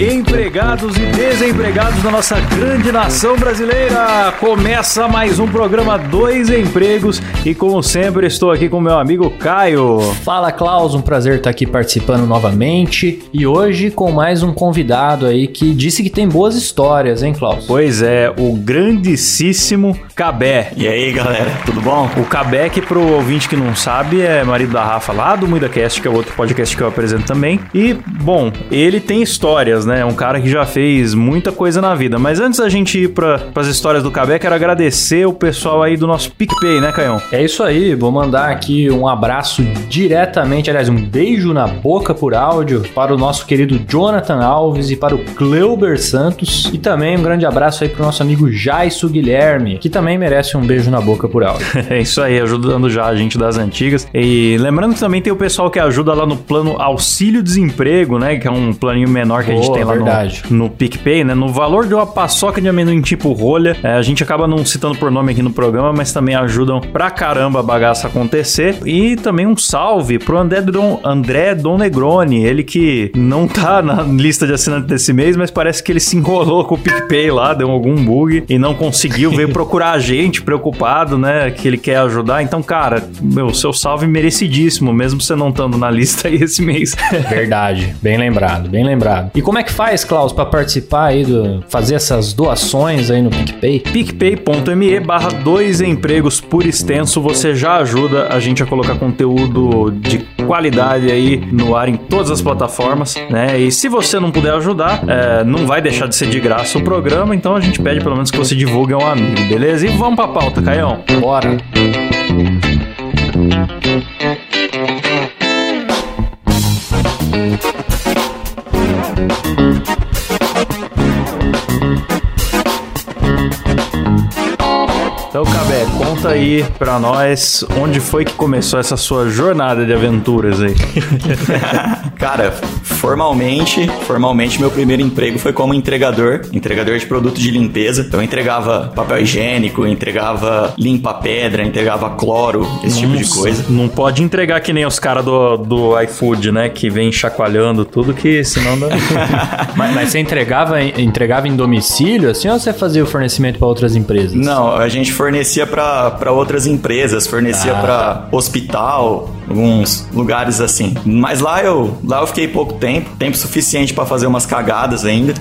empregados e desempregados da nossa grande nação brasileira! Começa mais um programa Dois Empregos e, como sempre, estou aqui com meu amigo Caio. Fala, Klaus, um prazer estar aqui participando novamente e hoje com mais um convidado aí que disse que tem boas histórias, hein, Klaus? Pois é, o grandíssimo Cabé. E aí, galera, tudo bom? O Cabé, que pro ouvinte que não sabe, é marido da Rafa lá do MuidaCast, que é outro podcast que eu apresento também. E, bom, ele tem histórias, né? É um cara que já fez muita coisa na vida. Mas antes da gente ir para as histórias do Cabé, quero agradecer o pessoal aí do nosso PicPay, né, Caião? É isso aí, vou mandar aqui um abraço diretamente, aliás, um beijo na boca por áudio para o nosso querido Jonathan Alves e para o Cleuber Santos. E também um grande abraço aí para o nosso amigo Jaisso Guilherme, que também merece um beijo na boca por áudio. é isso aí, ajudando já a gente das antigas. E lembrando que também tem o pessoal que ajuda lá no plano Auxílio Desemprego, né? Que é um planinho menor que a gente tem lá verdade. no, no PicPay, né? No valor de uma paçoca de amendoim tipo rolha. É, a gente acaba não citando por nome aqui no programa, mas também ajudam pra caramba a bagaça acontecer. E também um salve pro André Don, André Don Negroni, ele que não tá na lista de assinantes desse mês, mas parece que ele se enrolou com o PicPay lá, deu algum bug e não conseguiu, veio procurar a gente, preocupado, né? Que ele quer ajudar. Então, cara, meu, seu salve merecidíssimo, mesmo você não estando na lista aí esse mês. Verdade, bem lembrado, bem lembrado. E como é que faz, Klaus, para participar aí do fazer essas doações aí no PicPay? picpay.me barra dois empregos por extenso, você já ajuda a gente a colocar conteúdo de qualidade aí no ar em todas as plataformas, né? E se você não puder ajudar, é, não vai deixar de ser de graça o programa, então a gente pede pelo menos que você divulgue a um amigo, beleza? E vamos pra pauta, Caião. Bora! Então, conta aí pra nós onde foi que começou essa sua jornada de aventuras aí. Cara, formalmente, formalmente meu primeiro emprego foi como entregador, entregador de produto de limpeza. Então eu entregava papel higiênico, entregava limpa-pedra, entregava cloro, esse tipo de coisa. Não pode entregar que nem os caras do, do iFood, né? Que vem chacoalhando tudo, que senão dá... mas, mas você entregava, entregava em domicílio, assim, ou você fazia o fornecimento para outras empresas? Não, a gente fornecia para outras empresas, fornecia Ah, para hospital, alguns lugares assim. Mas lá eu, lá eu fiquei pouco tempo, tempo suficiente para fazer umas cagadas ainda.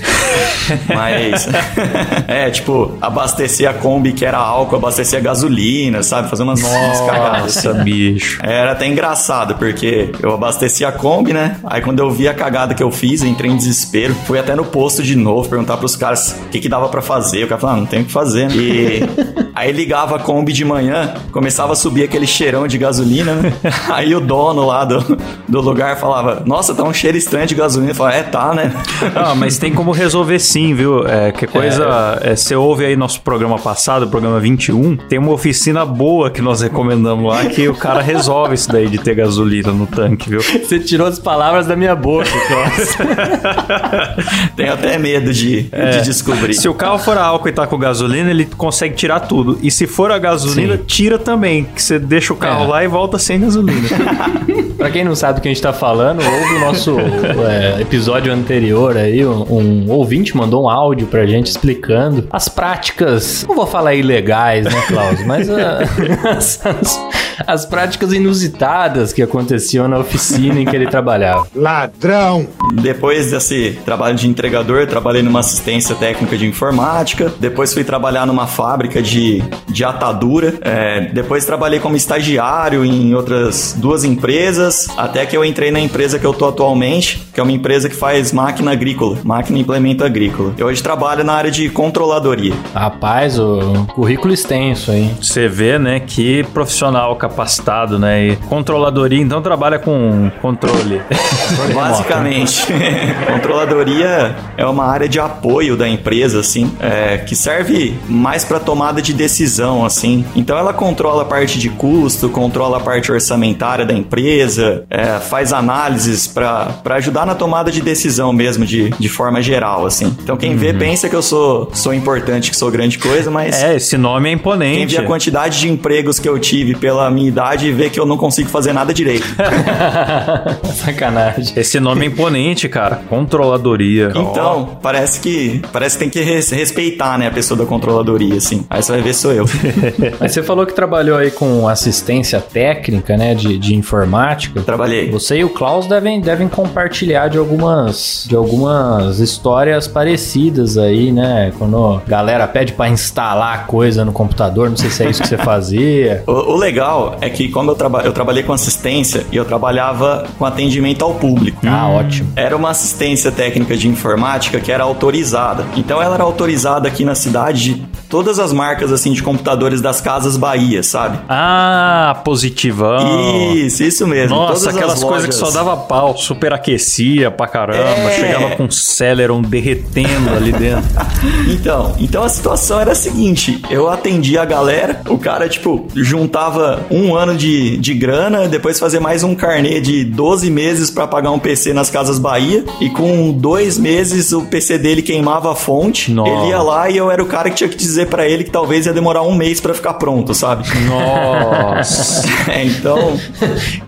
Mas é, tipo, abastecer a Kombi que era álcool, abastecer a gasolina, sabe? Fazer umas, umas cagadas. Nossa, bicho. Era até engraçado, porque eu abasteci a Kombi, né? Aí quando eu vi a cagada que eu fiz, entrei em desespero. Fui até no posto de novo, perguntar pros caras o que, que dava pra fazer. O cara falou, ah, não tem o que fazer, né? E aí ligava a Kombi de manhã, começava a subir aquele cheirão de gasolina, né? Aí o dono lá do, do lugar falava, nossa, tá um cheiro estranho de gasolina. Eu falava, é, tá, né? Ah, mas tem como resolver sim, viu? É, que coisa. é, você ouve aí nosso programa passado, o programa 21, tem uma oficina boa que nós recomendamos lá que o cara resolve isso daí de ter gasolina no tanque, viu? Você tirou as palavras da minha boca. Tenho até medo de, de descobrir. Se o carro for a álcool e tá com gasolina, ele consegue tirar tudo. E se for a gasolina, Sim. tira também. Que você deixa o carro É. lá e volta sem gasolina. pra quem não sabe do que a gente tá falando, houve o nosso é, episódio anterior aí, um, um ouvinte mandou um áudio pra gente explicando as práticas, não vou falar ilegais, né, Klaus, mas ah, as, as- as práticas inusitadas que aconteciam na oficina em que ele trabalhava. Ladrão! Depois desse trabalho de entregador, trabalhei numa assistência técnica de informática. Depois fui trabalhar numa fábrica de, de atadura. É, depois trabalhei como estagiário em outras duas empresas. Até que eu entrei na empresa que eu tô atualmente, que é uma empresa que faz máquina agrícola, máquina e implemento agrícola. Eu hoje trabalho na área de controladoria. Rapaz, o currículo extenso, hein? Você vê, né, que profissional capacitado, né? E controladoria, então trabalha com controle. Basicamente, controladoria é uma área de apoio da empresa, assim, é, que serve mais para tomada de decisão, assim. Então ela controla a parte de custo, controla a parte orçamentária da empresa, é, faz análises para ajudar na tomada de decisão mesmo, de, de forma geral, assim. Então quem vê pensa que eu sou, sou importante, que sou grande coisa, mas É, esse nome é quem imponente. vê a quantidade de empregos que eu tive pela minha idade vê que eu não consigo fazer nada direito. Sacanagem. Esse nome é imponente, cara. Controladoria. Então, parece que parece que tem que res- respeitar, né, a pessoa da controladoria, assim. Aí você vai ver sou eu. Mas você falou que trabalhou aí com assistência técnica, né, de, de informática. Trabalhei. Você e o Klaus devem, devem compartilhar de algumas, de algumas histórias parecidas aí, né? Quando a galera pede pra instalar coisa no computador, não sei se é isso que você fazia. O, o legal é que como eu, traba eu trabalhei com assistência e eu trabalhava com atendimento ao público. Ah, ótimo. Era uma assistência técnica de informática que era autorizada. Então ela era autorizada aqui na cidade de todas as marcas assim de computadores das casas Bahia, sabe? Ah, positivão. Isso, isso mesmo. Nossa, Todas aquelas as coisas que só lojas- dava pau, superaquecia pra caramba, É. chegava com Celeron derretendo ali dentro. Então, então a situação era a seguinte: eu atendia a galera, o cara, tipo, juntava um ano de, de grana, depois fazia mais um carnê de 12 meses pra pagar um PC nas Casas Bahia, e com dois meses o PC dele queimava a fonte. Nossa. Ele ia lá e eu era o cara que tinha que dizer pra ele que talvez ia demorar um mês pra ficar pronto, sabe? Nossa. É, então,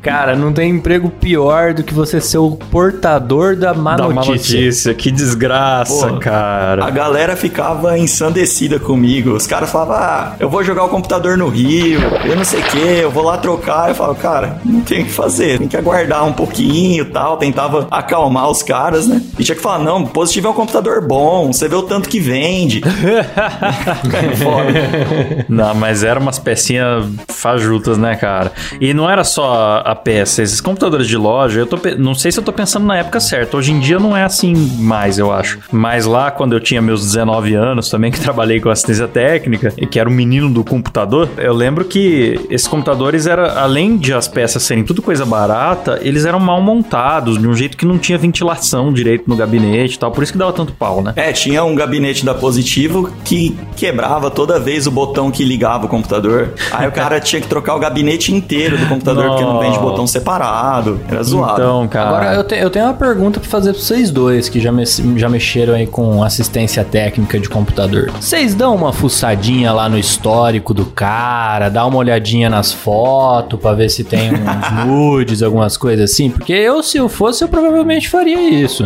Cara, não tem emprego pior do que você ser o portador da má uma notícia. notícia, que desgraça, Pô, cara. A galera ficava ensandecida comigo. Os caras falavam, ah, eu vou jogar o computador no Rio, eu não sei o eu vou lá trocar. Eu falo, cara, não tem o que fazer, tem que aguardar um pouquinho e tal. Tentava acalmar os caras, né? E tinha que falar, não, positivo é um computador bom, você vê o tanto que vende. Fora. Não, mas eram umas pecinhas fajutas, né, cara? E não era só a peça, esses computadores de loja, eu tô, não sei se eu tô pensando na época certa. Hoje em dia não é assim mais, eu acho. Mas lá, quando eu tinha meus 19 anos também, que trabalhei com assistência técnica, e que era o menino do computador, eu lembro que esses computadores era além de as peças serem tudo coisa barata, eles eram mal montados, de um jeito que não tinha ventilação direito no gabinete e tal, por isso que dava tanto pau, né? É, tinha um gabinete da Positivo que quebrava toda vez o botão que ligava o computador. Aí o cara tinha que trocar o gabinete inteiro do computador porque não vende botão separado. Era zoado. Então, cara. Agora, eu, te- eu tenho uma pergunta pra fazer pra vocês dois que já, me- já mexeram aí com assistência técnica de computador. Vocês dão uma fuçadinha lá no histórico do cara, dá uma olhadinha nas fotos pra ver se tem uns nudes, algumas coisas assim? Porque eu, se eu fosse, eu provavelmente faria isso.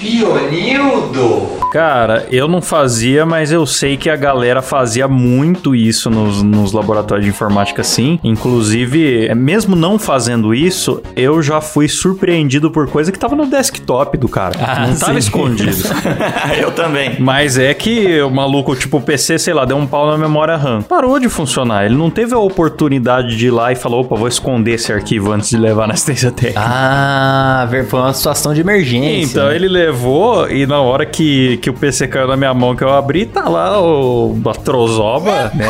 Espionildo! Cara, eu não fazia, mas eu sei que a galera fazia muito isso nos, nos laboratórios de informática, sim. Inclusive, mesmo não fazendo isso, eu já fui surpreendido por coisa que tava no desktop do cara. Ah, não tava sim. escondido. eu também. Mas é que o maluco, tipo, o PC, sei lá, deu um pau na memória RAM. Parou de funcionar. Ele não teve a oportunidade de ir lá e falar, opa, vou esconder esse arquivo antes de levar na assistência técnica. Ah, foi uma situação de emergência. Então né? ele levou e na hora que, que o PC caiu na minha mão que eu abri, tá lá o, a trozoba, né?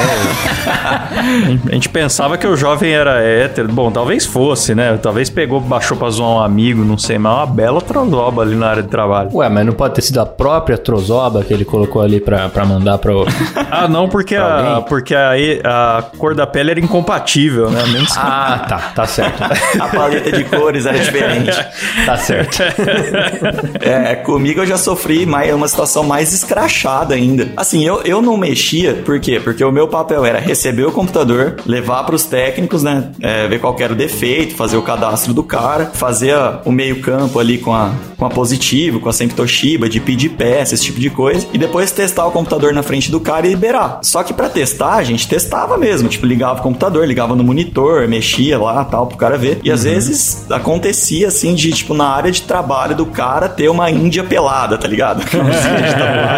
a gente pensava que o jovem era hétero. Bom, talvez fosse, né? Talvez pegou, baixou pra zoar um amigo, não sei, mas é uma bela trozoba ali na área de trabalho. Ué, mas não pode ter sido a própria trozoba que ele colocou ali pra, pra mandar pro... Ah, não, porque, a, porque a, a cor da pele era incompatível, né? Menos ah, tá, tá certo. A paleta de cores era diferente. Tá certo. É, comigo eu já sofri mais, uma situação mais escrachada ainda. Assim, eu, eu não mexia, por quê? Porque o meu papel era receber o computador, levar pros técnicos, né? é, ver qual era o defeito, fazer o cadastro do cara, fazer a- o meio campo ali com a, com a Positivo, com a Sempre Toshiba, de pedir peça, esse tipo de coisa, e depois testar o computador na frente do cara e liberar. Só que pra testar, a gente testava mesmo, tipo, ligava o computador, ligava no monitor, mexia lá, tal, pro cara ver. E às vezes acontecia assim de, tipo, na área de trabalho do cara ter uma índia pelada, tá ligado?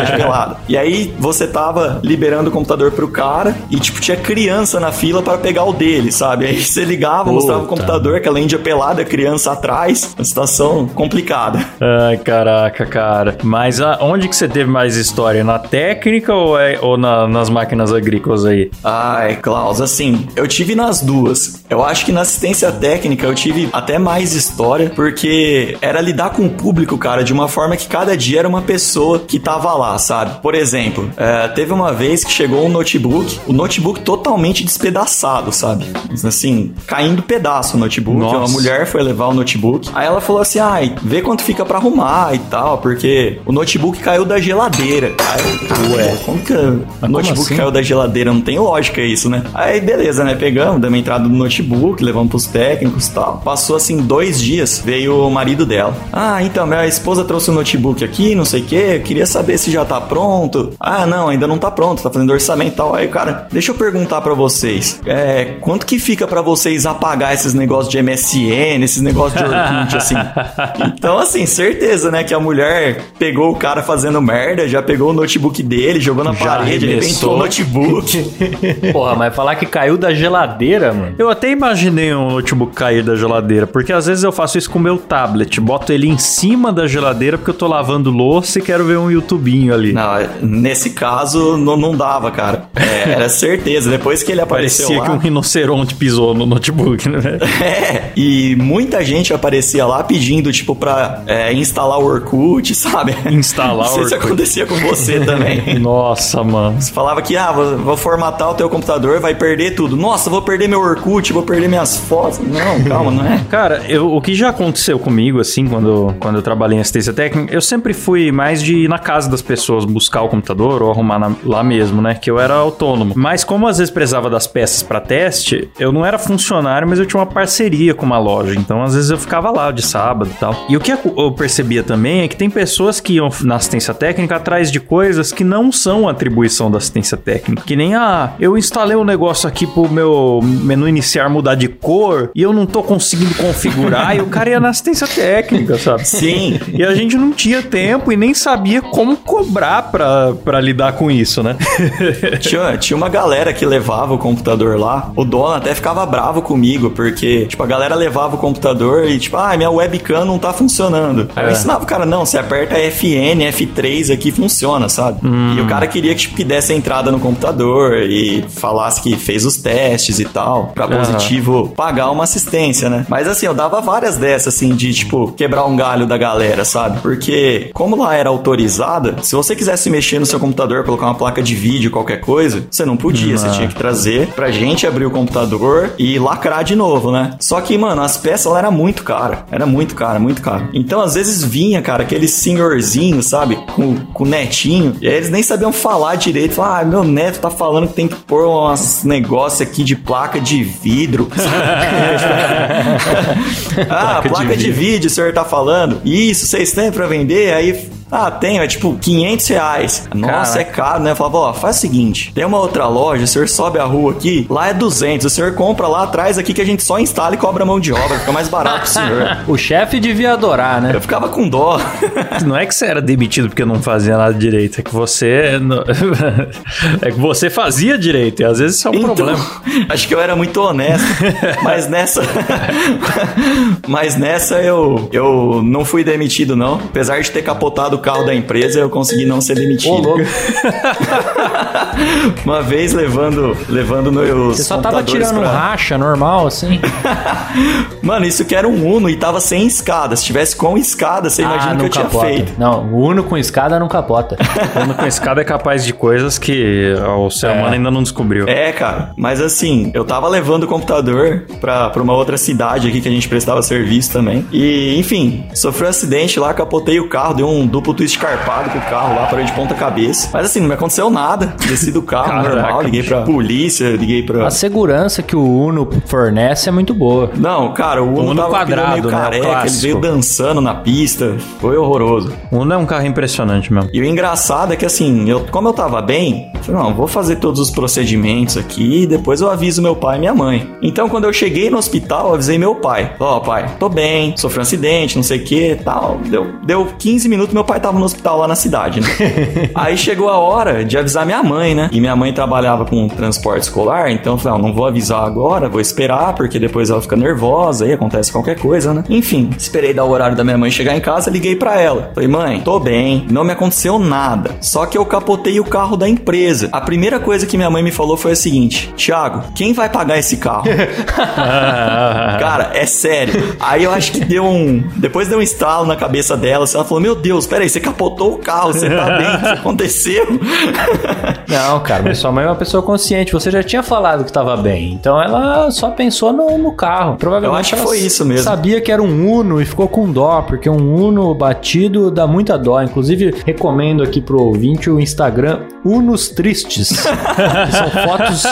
De pelada. E aí você tava liberando o computador pro cara e, tipo, tinha criança na fila para pegar o dele, sabe? Aí você ligava, Puta. mostrava o computador, aquela índia pelada, criança atrás. Uma situação complicada. Ai, caraca, cara. Mas a- onde que você teve mais história? Na técnica ou, é- ou na- nas máquinas agrícolas aí? Ai, Klaus, assim, eu tive nas duas. Eu acho que na assistência técnica eu tive até mais história, porque era lidar com o público, cara, de uma forma que cada dia era uma pessoa que tava lá, sabe? Por exemplo, é, teve uma vez que chegou um notebook, o notebook totalmente despedaçado, sabe? Assim, caindo pedaço o notebook. Nossa. Uma mulher foi levar o notebook. Aí ela falou assim: ai, vê quanto fica pra arrumar e tal, porque o notebook caiu da geladeira. Aí, ué, como que o notebook assim? caiu da geladeira? Não tem lógica isso, né? Aí, beleza, né? Pegamos, damos entrada no notebook, levamos pros técnicos e tal. Passou assim dois dias, veio o marido dela. Ah, então, minha esposa trouxe o notebook aqui, não sei o quê. Queria saber se já tá pronto. Ah, não, ainda não tá pronto, tá fazendo orçamento e tal. Aí, cara, deixa eu perguntar pra vocês. É, quanto que fica pra vocês apagar esses negócios de MSN, esses negócios de Orkut, assim? Então, assim, certeza, né? Que a mulher pegou o cara fazendo merda, já pegou o notebook dele, jogou na Já parede, arrebentou o notebook. Porra, mas falar que caiu da geladeira, mano. Eu até imaginei um notebook cair da geladeira, porque às vezes eu faço isso com o meu tablet, boto ele em cima da geladeira porque eu tô lavando louça e quero ver um YouTubinho ali. Não, nesse caso não, não dava, cara. É, era certeza. Depois que ele apareceu Parecia lá. que um rinoceronte pisou no notebook, né? É, e muita gente aparecia lá pedindo, tipo, pra é, instalar o Orkut, sabe? Instalar Não sei o se Orkut. acontecia com você também. Nossa, mano. Você falava que, ah, vou, vou formatar o teu computador, vai perder tudo. Nossa, vou perder meu Orkut, vou perder minhas fotos. Não, calma, não é? Cara, eu- o que já aconteceu comigo, assim, quando, quando eu trabalhei em assistência técnica, eu sempre fui mais de ir na casa das pessoas buscar o computador ou arrumar na- lá mesmo, né? Que eu era autônomo. Mas como às vezes precisava das peças pra teste, eu não era funcionário, mas eu tinha uma parceria com uma loja. Então, às vezes eu ficava lá de sábado e tal. E o que eu percebia também é que tem pessoas que iam na assistência técnica atrás de coisas que não são atribuição da assistência técnica. Que nem, ah, eu instalei um negócio aqui pro meu menu iniciar mudar de cor e eu não tô conseguindo configurar e o cara ia na assistência técnica, sabe? Sim. E a gente não tinha tempo e nem sabia como cobrar pra, pra lidar com isso, né? Tinha, tinha uma galera que levava o computador lá. O dono até ficava bravo comigo, porque, tipo, a galera levava o computador e, tipo, ah, minha webcam não tá funcionando. Aí eu É. ensinava o cara, não, você aperta FN, F3 aqui funciona, sabe? E o cara queria que, tipo, que desse a entrada no computador e falasse que fez os testes e tal, pra positivo pagar uma assistência, né? Mas assim, eu dava várias dessas, assim, de, tipo, quebrar um galho da galera, sabe? Porque, como lá era autorizada, se você quisesse mexer no seu computador, colocar uma placa de vídeo, qualquer coisa, você não podia. Você tinha que trazer pra gente abrir o computador e lacrar de novo, né? Só que, mano, as peças lá era muito cara. Era muito cara, muito cara. Então, às vezes vinha, cara, aquele senhorzinho, sabe? Com, com netinho. E aí eles nem sabiam falar direito. Falavam, ah, meu neto tá falando que tem que pôr uns negócios aqui de placa de vidro. ah, Placa de placa de, vidro. vídeo, o senhor tá falando. Isso, vocês têm pra vender? Aí, ah, tenho, é tipo 500 reais. Nossa, Caraca. é caro, né? Eu falava, ó, faz o seguinte: tem uma outra loja, o senhor sobe a rua aqui, lá é 200. O senhor compra lá atrás aqui que a gente só instala e cobra mão de obra, fica mais barato pro senhor. O chefe devia adorar, né? Eu ficava com dó. Não é que você era demitido porque não fazia nada direito, é que você. não- é que você fazia direito, e às vezes isso é um Então, problema. acho que eu era muito honesto, mas nessa mas nessa eu eu não fui demitido não, apesar de ter capotado o carro da empresa, eu consegui não ser demitido. Ô. Uma vez levando levando meus Você só tava tirando pra- racha normal, assim. Mano, isso que era um Uno e tava sem escada. Se tivesse com escada, você imagina ah, o que eu tinha capota. feito. Não, o Uno com escada não capota. Quando com escada é capaz de coisas que o ser É. humano ainda não descobriu. É, cara. Mas assim, eu tava levando o computador pra, pra uma outra cidade aqui que a gente prestava serviço também. E, enfim, sofri um acidente lá, capotei o carro, deu um duplo twist carpado com o carro lá, parei de ponta cabeça. Mas assim, não me aconteceu nada. Desci do carro Caraca, normal, liguei pra polícia, liguei pra. A segurança que o Uno fornece é muito boa. Não, cara, o Uno, Uno tava o quadrado, meio né? O careca, ele clássico. veio dançando na pista. Foi horroroso. Uno é um carro impressionante mesmo. E o engraçado é que assim, eu, como eu tava bem, eu falei, não, vou fazer todos os procedimentos aqui e depois eu aviso meu pai e minha mãe. Então, quando eu cheguei no hospital, eu avisei meu pai. Ó, pai, tô bem, sofri um acidente, não sei o que tal. Deu, deu 15 minutos, meu pai tava no hospital lá na cidade, né? Aí chegou a hora de avisar minha mãe, né? E minha mãe trabalhava com transporte escolar, então eu falei, ah, não vou avisar agora, vou esperar, porque depois ela fica nervosa e acontece qualquer coisa, né? Enfim, esperei dar o horário da minha mãe chegar em casa, liguei para ela. Falei, mãe, tô bem, não me aconteceu nada. Só que eu capotei o carro da empresa. A primeira coisa que minha mãe me falou foi a seguinte: Thiago, quem vai pagar esse carro? Cara, é sério. Aí eu acho que deu um. Depois deu um estalo na cabeça dela. Ela falou: Meu Deus, peraí, você capotou o carro, você tá bem? O que aconteceu? Não, cara, mas sua mãe é uma pessoa consciente. Você já tinha falado que tava bem. Então ela só pensou no, no carro. Provavelmente Eu acho que foi isso mesmo. Sabia que era um Uno e ficou com dó, porque um Uno batido dá muita dó. Inclusive, recomendo aqui pro ouvinte o Instagram Unos Tristes. são fotos,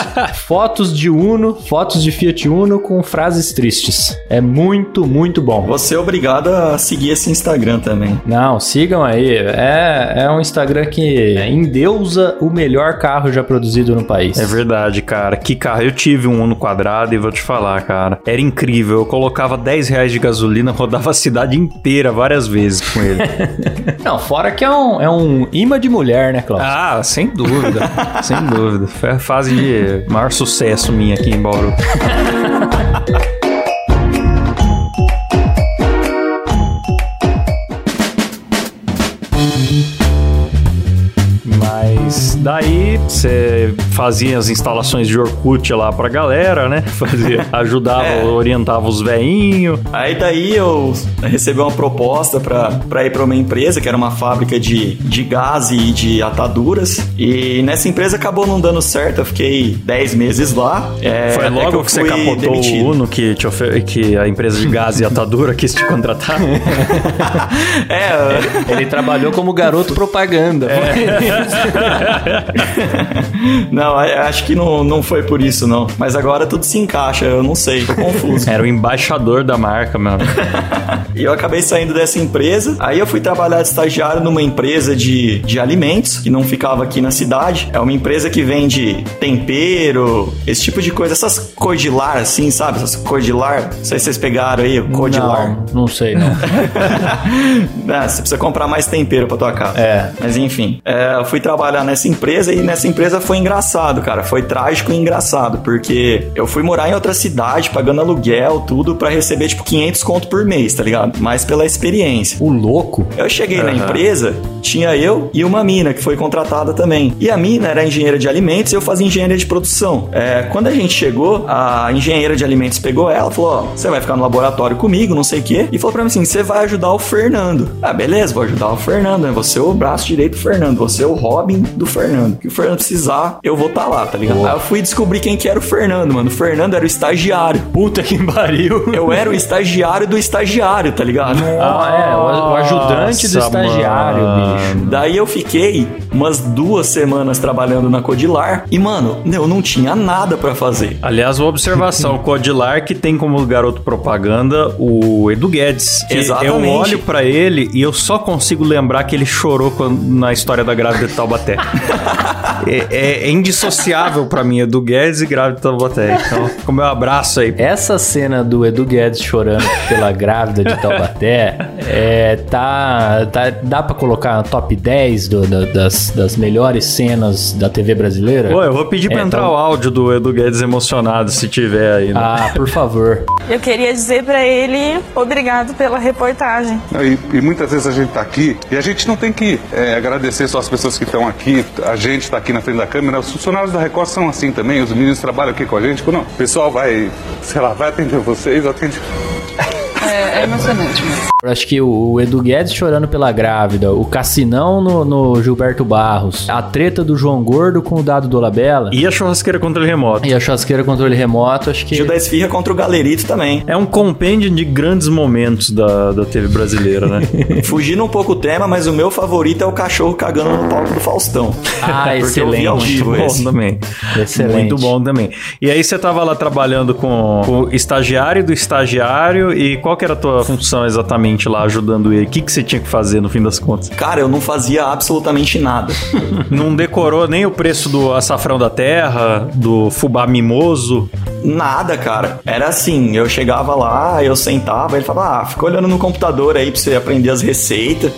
fotos de Uno, fotos de Fiat Uno com frases tristes. É muito, muito bom. Você é obrigado a seguir esse Instagram também. Não, sigam aí. É, é um Instagram que endeusa o melhor carro já produzido no país. É verdade, cara. Que carro. Eu tive um Uno quadrado e vou te falar, cara. Era incrível. Eu colocava 10 reais de gasolina, rodava a cidade inteira várias vezes com ele. Não, fora que é um, é um imã de mulher, né, Klaus? ah, sem dúvida. sem dúvida. Foi a fase de maior sucesso minha aqui em Bauru. daí você fazia as instalações de Orkut lá pra galera, né? Fazia, ajudava, É. orientava os veinhos. Aí daí eu recebi uma proposta pra, pra ir pra uma empresa que era uma fábrica de, de gás e de ataduras. E nessa empresa acabou não dando certo, eu fiquei 10 meses lá. É, Foi logo eu que, você capotou demitido. o Uno que, te ofer... que a empresa de gás e atadura quis te contratar? É, Ele trabalhou como garoto propaganda. Não, acho que não, não foi por isso, não. Mas agora tudo se encaixa, eu não sei, tô confuso. Era o embaixador da marca, mano. E eu acabei saindo dessa empresa. Aí eu fui trabalhar de estagiário numa empresa de, de alimentos, que não ficava aqui na cidade. É uma empresa que vende tempero, esse tipo de coisa. Essas cordilar, assim, sabe? Essas cordilar. Não sei se vocês pegaram aí, cordilar. Não, não sei, não. Ah, você precisa comprar mais tempero pra tua casa. É. Mas enfim, é, eu fui trabalhar nessa empresa e nessa empresa foi engraçado, cara. Foi trágico e engraçado, porque eu fui morar em outra cidade, pagando aluguel, tudo, pra receber tipo 500 conto por mês, tá ligado? Mas pela experiência. O louco? Eu cheguei na empresa, tinha eu e uma mina que foi contratada também. E a mina era engenheira de alimentos e eu fazia engenharia de produção. É, quando a gente chegou, a engenheira de alimentos pegou ela e falou: Ó, você vai ficar no laboratório comigo, não sei o quê. E falou pra mim assim: você vai ajudar o Fernando. Ah, beleza, vou ajudar o Fernando, né? Você é o braço direito do Fernando, você é o Robin do Fernando. O que o Fernando precisar, eu vou estar lá, tá ligado? Boa. Aí eu fui descobrir quem que era o Fernando, mano. O Fernando era o estagiário. Puta que pariu. Eu era o estagiário do estagiário, tá ligado? Ah, é, o, ajudante do Nossa, estagiário, mano. bicho. Daí eu fiquei umas duas semanas trabalhando na Codilar e, mano, eu não tinha nada pra fazer. Aliás, uma observação, o Codilar que tem como garoto propaganda o Edu Guedes. Exatamente. Eu olho pra ele e eu só consigo lembrar que ele chorou quando- na história da grávida de Taubaté. é, é- é indissociável pra mim, Edu Guedes e grávida de Taubaté. Então, com meu abraço aí. Essa cena do Edu Guedes chorando pela grávida de Taubaté, é, tá, tá, dá pra colocar no top 10 do- da- das, das melhores cenas da TV brasileira? Pô, eu vou pedir pra É, entrar então- o áudio do Edu Guedes emocionado, se tiver aí. Né? Ah, por favor. Eu queria dizer pra ele obrigado pela reportagem. E, e muitas vezes a gente está aqui e a gente não tem que é, agradecer só as pessoas que estão aqui, a gente está aqui na frente da câmera. Os funcionários da Record são assim também, os meninos trabalham aqui com a gente. Não, o pessoal vai, sei lá, vai atender vocês, atende. É, é emocionante mesmo. Eu acho que o Edu Guedes chorando pela grávida, o Cassinão no, no Gilberto Barros, a treta do João Gordo com o Dado Dolabella E a churrasqueira controle remoto. e a churrasqueira controle remoto, acho que... Gil da Esfirra contra o Galerito também. É um compêndio de grandes momentos da, da TV brasileira, né? Fugindo um pouco o tema, mas o meu favorito é o cachorro cagando no palco do Faustão. Ah, Porque eu vi ao excelente. vivo Muito bom esse. também. Excelente. Muito bom também. E aí você tava lá trabalhando com o estagiário do estagiário e qual que era a tua função exatamente lá ajudando ele? O que, que você tinha que fazer no fim das contas? Cara, eu não fazia absolutamente nada. Não decorou nem o preço do açafrão da terra, do fubá mimoso? Nada, cara. Era assim, eu chegava lá, eu sentava, ele falava, ah, fica olhando no computador aí pra você aprender as receitas.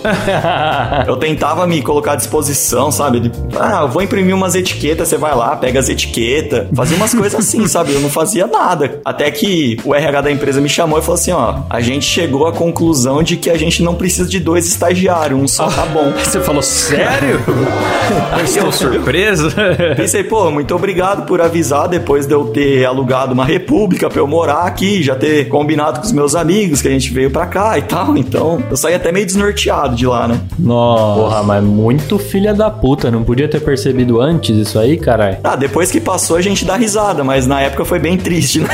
eu tentava me colocar à disposição, sabe? Ele, ah, eu vou imprimir umas etiquetas, você vai lá, pega as etiquetas. Fazia umas coisas assim, sabe? Eu não fazia nada. Até que o RH da empresa me chamou e falou assim, ó, a gente chegou à conclusão de que a gente não precisa de dois estagiários, um só tá bom. Você falou, sério? eu estou surpreso. Pensei, pô, muito obrigado por avisar depois de eu ter alugado uma república pra eu morar aqui, já ter combinado com os meus amigos que a gente veio pra cá e tal. Então, eu saí até meio desnorteado de lá, né? Nossa. Porra, mas muito filha da puta. Não podia ter percebido antes isso aí, caralho? Ah, depois que passou a gente dá risada, mas na época foi bem triste, né?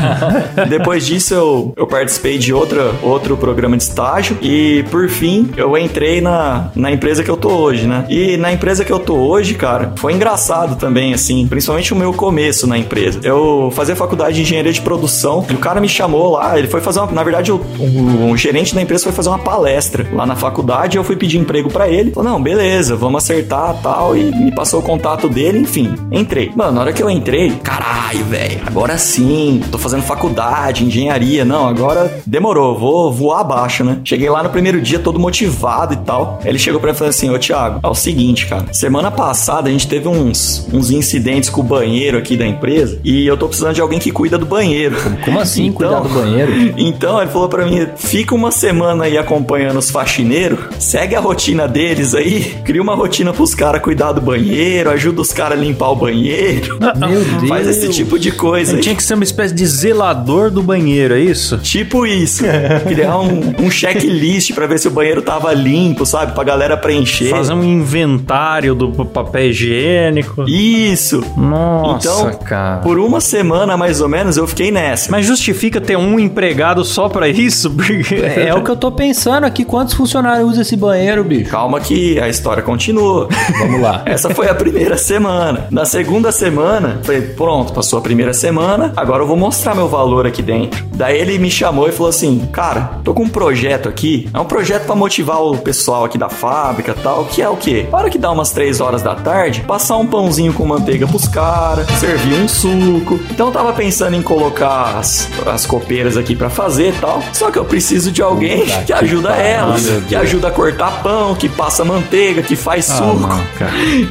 depois disso eu, eu participei de outra, outro programa de estágio e por fim eu entrei na, na empresa que eu tô hoje, né? E na empresa que eu tô hoje, cara, foi engraçado também, assim, principalmente o meu começo na empresa. Eu fazia faculdade de engenharia de produção e o cara me chamou lá, ele foi fazer uma, na verdade, o gerente da empresa foi fazer uma palestra lá na faculdade, eu fui pedir emprego para ele. Falou, não, beleza, vamos acertar tal. E me passou o contato dele, enfim. Entrei. Mano, na hora que eu entrei, caralho, velho, agora sim, tô fazendo faculdade, engenharia. Não, agora demorou, vou voar abaixo, né? Cheguei lá no primeiro dia todo motivado e tal. Ele chegou pra mim e falou assim: Ô Thiago, é o seguinte, cara. Semana passada a gente teve uns, uns incidentes com o banheiro aqui da empresa e eu tô precisando de alguém que cuida do banheiro. Como assim, Então- cuidar do banheiro? Então ele falou pra mim: fica uma semana aí acompanhando os faxineiros, segue a rotina deles aí, cria uma rotina pros caras cuidar do banheiro, ajuda os caras a limpar o banheiro. Meu Deus. Faz esse tipo de coisa. aí. Tinha que ser uma espécie de zelador do banheiro, é isso? Tipo isso. Criar um, um checklist pra ver se o banheiro tava limpo, sabe? Pra galera preencher. Fazer um inventário do papel higiênico. Isso. Nossa, Então, cara. por uma semana mais ou menos eu fiquei nessa. Mas justifica ter um empregado só pra isso? Porque É o que eu tô pensando aqui. Quantos funcionários usam esse banheiro, bicho? Calma que a história continua. Vamos lá. Essa foi a primeira semana. Na segunda semana, falei, pronto, passou a primeira semana, agora eu vou mostrar meu valor aqui dentro. Daí ele me chamou e falou assim: Cara, tô com um projeto aqui. É um projeto pra motivar o pessoal aqui da fábrica e tal. Que é o quê? Para que dá umas 3 horas da tarde, passar um pãozinho com manteiga pros caras, servir um suco. Então eu tava pensando em colocar as, as copeiras aqui pra fazer e tal. Só que eu preciso de alguém Puta que que ajuda pariu, elas, que ajuda a cortar pão, que passa manteiga, que faz Ah, suco. não.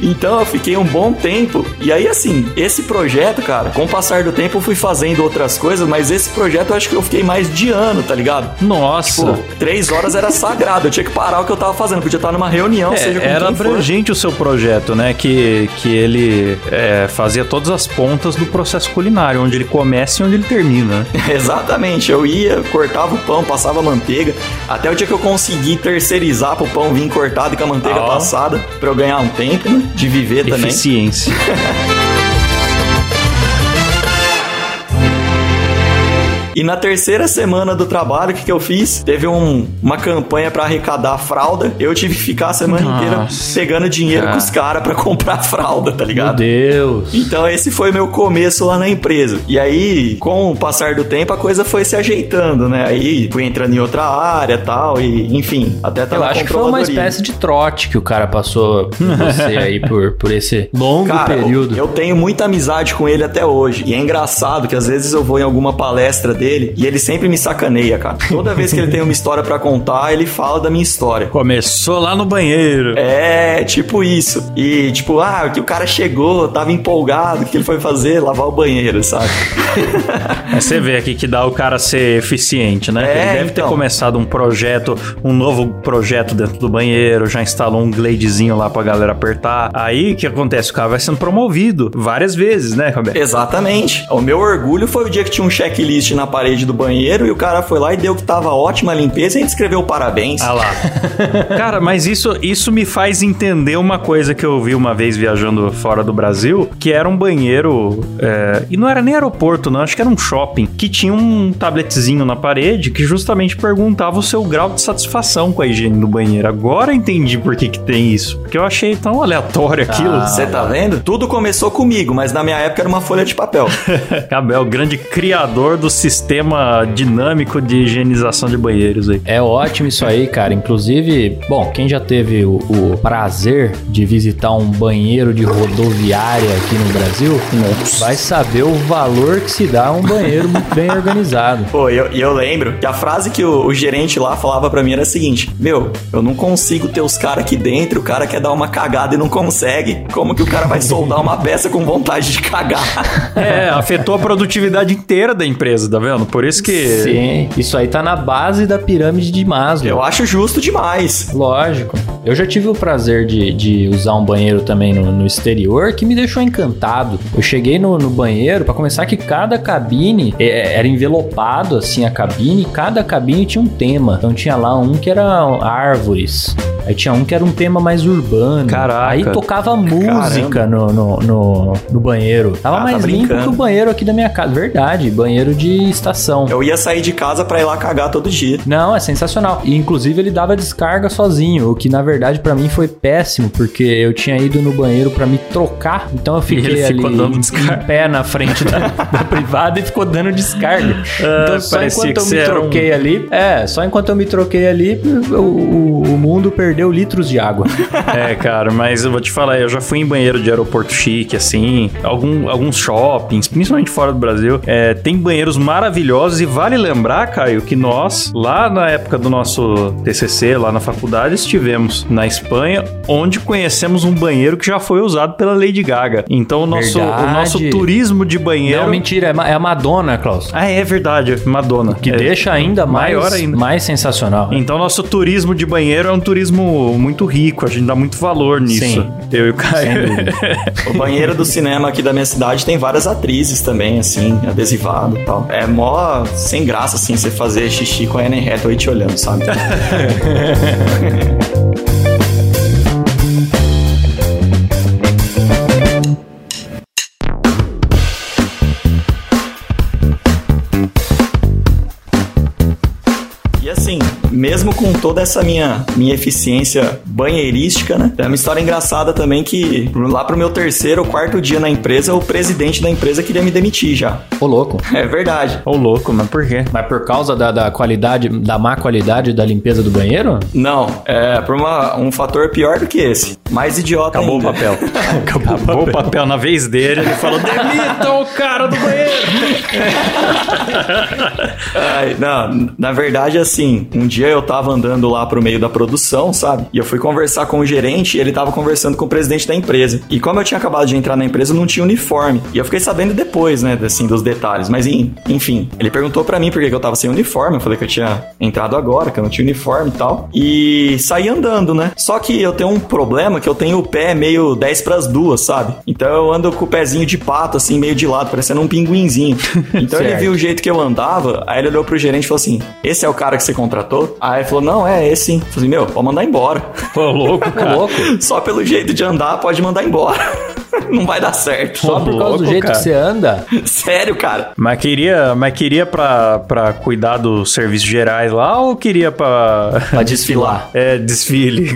Então eu fiquei um bom tempo. E aí, assim, esse projeto, cara, com o passar do tempo eu fui fazendo outras coisas, mas esse projeto eu acho que eu fiquei mais de ano, tá ligado? Nossa. Pô, três horas era sagrado, eu tinha que parar o que eu tava fazendo, podia estar numa reunião, É, seja com era for. abrangente o seu projeto, né? Que, que ele é, fazia todas as pontas do processo culinário, onde ele começa e onde ele termina. Exatamente, eu ia, cortava o pão, passava manteiga, até o dia que eu consegui terceirizar pro pão vir cortado e com a manteiga Ó. passada, pra eu ganhar um tempo, né? De viver também. Eficiência. E na terceira semana do trabalho, o que, que eu fiz? Teve um- uma campanha pra arrecadar fralda. Eu tive que ficar a semana Nossa. inteira pegando dinheiro com os caras pra comprar fralda, tá Meu ligado? Deus. Então esse foi meu começo lá na empresa. E aí, com o passar do tempo, a coisa foi se ajeitando, né? Aí fui entrando em outra área tal, e enfim, até tá Eu acho que foi uma espécie de trote que o cara passou por você aí por, por esse longo Cara, período. eu tenho muita amizade com ele até hoje. E é engraçado que às vezes eu vou em alguma palestra dele e ele sempre me sacaneia, cara. Toda vez que ele tem uma história pra contar, ele fala da minha história. Começou lá no banheiro. É, tipo isso. E tipo, ah, que o cara chegou, tava empolgado, o que ele foi fazer? Lavar o banheiro, sabe? Aí você vê aqui que dá o cara ser eficiente, né? É, Ele deve ter então. começado um projeto, um novo projeto dentro do banheiro, já instalou um gladezinho lá pra galera apertar. Aí o que acontece? O cara vai sendo promovido várias vezes, né, Roberto? Exatamente. O meu orgulho foi o dia que tinha um checklist na parede do banheiro e o cara foi lá e deu que tava ótima a limpeza e a gente escreveu parabéns. Ah lá. Cara, mas isso, isso me faz entender uma coisa que eu vi uma vez viajando fora do Brasil, que era um banheiro. é, e não era nem aeroporto, não, acho que era um shopping, que tinha um tabletzinho na parede que justamente perguntava o seu grau de satisfação com a higiene do banheiro. Agora eu entendi por que, que tem isso. Porque eu achei tão aleatório aquilo. Você tá vendo? Tudo começou comigo, mas na minha época era uma folha de papel. Cabel, grande criador do sistema sistema dinâmico de higienização de banheiros aí. É ótimo isso aí, cara. Inclusive, bom, quem já teve o, o prazer de visitar um banheiro de rodoviária aqui no Brasil, vai saber o valor que se dá a um banheiro muito bem organizado. Pô, e eu, eu lembro que a frase que o, o gerente lá falava pra mim era a seguinte: Meu, eu não consigo ter os caras aqui dentro, o cara quer dar uma cagada e não consegue. Como que o cara vai soldar uma peça com vontade de cagar? É, afetou a produtividade inteira da empresa, tá vendo? Por isso que. Sim, isso aí tá na base da pirâmide de Maslow. Eu acho justo demais. Lógico. Eu já tive o prazer de, de usar um banheiro também no, no exterior que me deixou encantado. Eu cheguei no, no banheiro, pra começar, que cada cabine é, era envelopado assim a cabine, e cada cabine tinha um tema. Então tinha lá um que era árvores. Aí tinha um que era um tema mais urbano. Caraca. Aí tocava música no, no, no, no banheiro. Tava Ah, tá mais limpo brincando. que o banheiro aqui da minha casa. Verdade, banheiro de estação. Eu ia sair de casa pra ir lá cagar todo dia. Não, é sensacional. E inclusive ele dava descarga sozinho, o que na verdade pra mim foi péssimo, porque eu tinha ido no banheiro pra me trocar, então eu fiquei ali em- pé na frente da, da privada e ficou dando descarga. Ah, então só enquanto eu me era um- troquei ali, é, só enquanto eu me troquei ali, o, o- o mundo perdeu litros de água. É, cara, mas eu vou te falar, eu já fui em banheiro de aeroporto chique, assim, algum, alguns shoppings, principalmente fora do Brasil, é, tem banheiros maravilhosos e vale lembrar, Caio, que nós, lá na época do nosso TCC, lá na faculdade, estivemos na Espanha, onde conhecemos um banheiro que já foi usado pela Lady Gaga. Então o nosso, o nosso turismo de banheiro... Não, mentira, é, é a Madonna, Klaus. Ah, é verdade, Madonna. Que É, deixa ainda mais, maior ainda. mais sensacional. Então, nosso turismo de banheiro é um turismo muito rico, a gente dá muito valor nisso. Sim. Eu e o Caio. O banheiro do cinema aqui da minha cidade tem várias atrizes também, assim, adesivado e tal. É mó sem graça, assim, você fazer xixi com a Anne Hathaway te olhando, sabe? mesmo com toda essa minha, minha eficiência banheirística, né? Tem uma história engraçada também que lá pro meu terceiro ou quarto dia na empresa, o presidente da empresa queria me demitir já. Ô, louco. É verdade. Ô, louco, mas por quê? Mas por causa da, da qualidade, da má qualidade da limpeza do banheiro? Não, é por uma- um fator pior do que esse. Mais idiota Acabou ainda. o papel. Acabou, o papel na vez dele. Ele falou: demitam o cara do banheiro. Ai, não, na verdade, assim, um dia eu tava andando lá pro meio da produção, sabe? E eu fui conversar com o gerente e ele tava conversando com o presidente da empresa. E como eu tinha acabado de entrar na empresa, eu não tinha uniforme. E eu fiquei sabendo depois, né, assim, dos detalhes. Mas, enfim, ele perguntou pra mim por que eu tava sem uniforme. Eu falei que eu tinha entrado agora, que eu não tinha uniforme e tal. E saí andando, né? Só que eu tenho um problema que eu tenho o pé meio 10 pras duas, sabe? Então eu ando com o pezinho de pato, assim, meio de lado, parecendo um pinguinzinho. Então ele viu o jeito que eu andava, aí ele olhou pro gerente e falou assim: Esse é o cara que você contratou? Aí ele falou: Não, é esse sim. Eu falei: Meu, pode mandar embora. Ô, louco, cara. louco. Só pelo jeito de andar, pode mandar embora. Não vai dar certo. Só por causa louco, do jeito cara. que você anda? Sério, cara. Mas queria, mas queria pra, pra cuidar dos serviços gerais lá ou queria pra. Pra desfilar. É, desfile.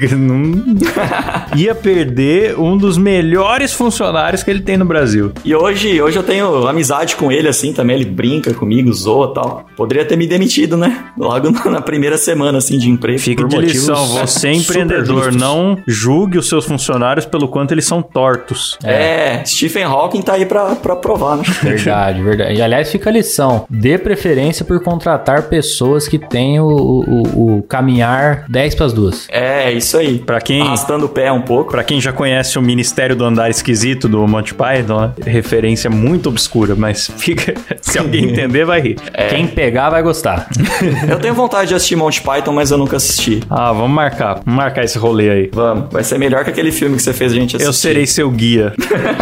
Ia perder um dos melhores funcionários que ele tem no Brasil. E hoje, hoje eu tenho amizade com ele, assim, também. Ele brinca comigo, zoa e tal. Poderia ter me demitido, né? Logo na primeira semana, assim, de emprego. Fica Por de motivos lição, você é empreendedor, não julgue os seus funcionários pelo quanto eles são tortos. É, Stephen Hawking tá aí pra, pra provar, né? Verdade, verdade. E aliás, fica a lição. Dê preferência por contratar pessoas que têm o, o, o caminhar 10 para as duas. É, isso aí. Pra quem, Arrastando o pé um pouco. pra quem já conhece o Ministério do Andar Esquisito do Monty Python, né? referência muito obscura, mas fica. Se alguém entender, vai rir. Quem pegar vai gostar. Eu tenho vontade de assistir Monty Python, mas eu nunca assisti. Ah, vamos marcar. Vamos marcar esse rolê aí. Vamos, vai ser melhor que aquele filme que você fez a gente assistir. Eu serei seu guia.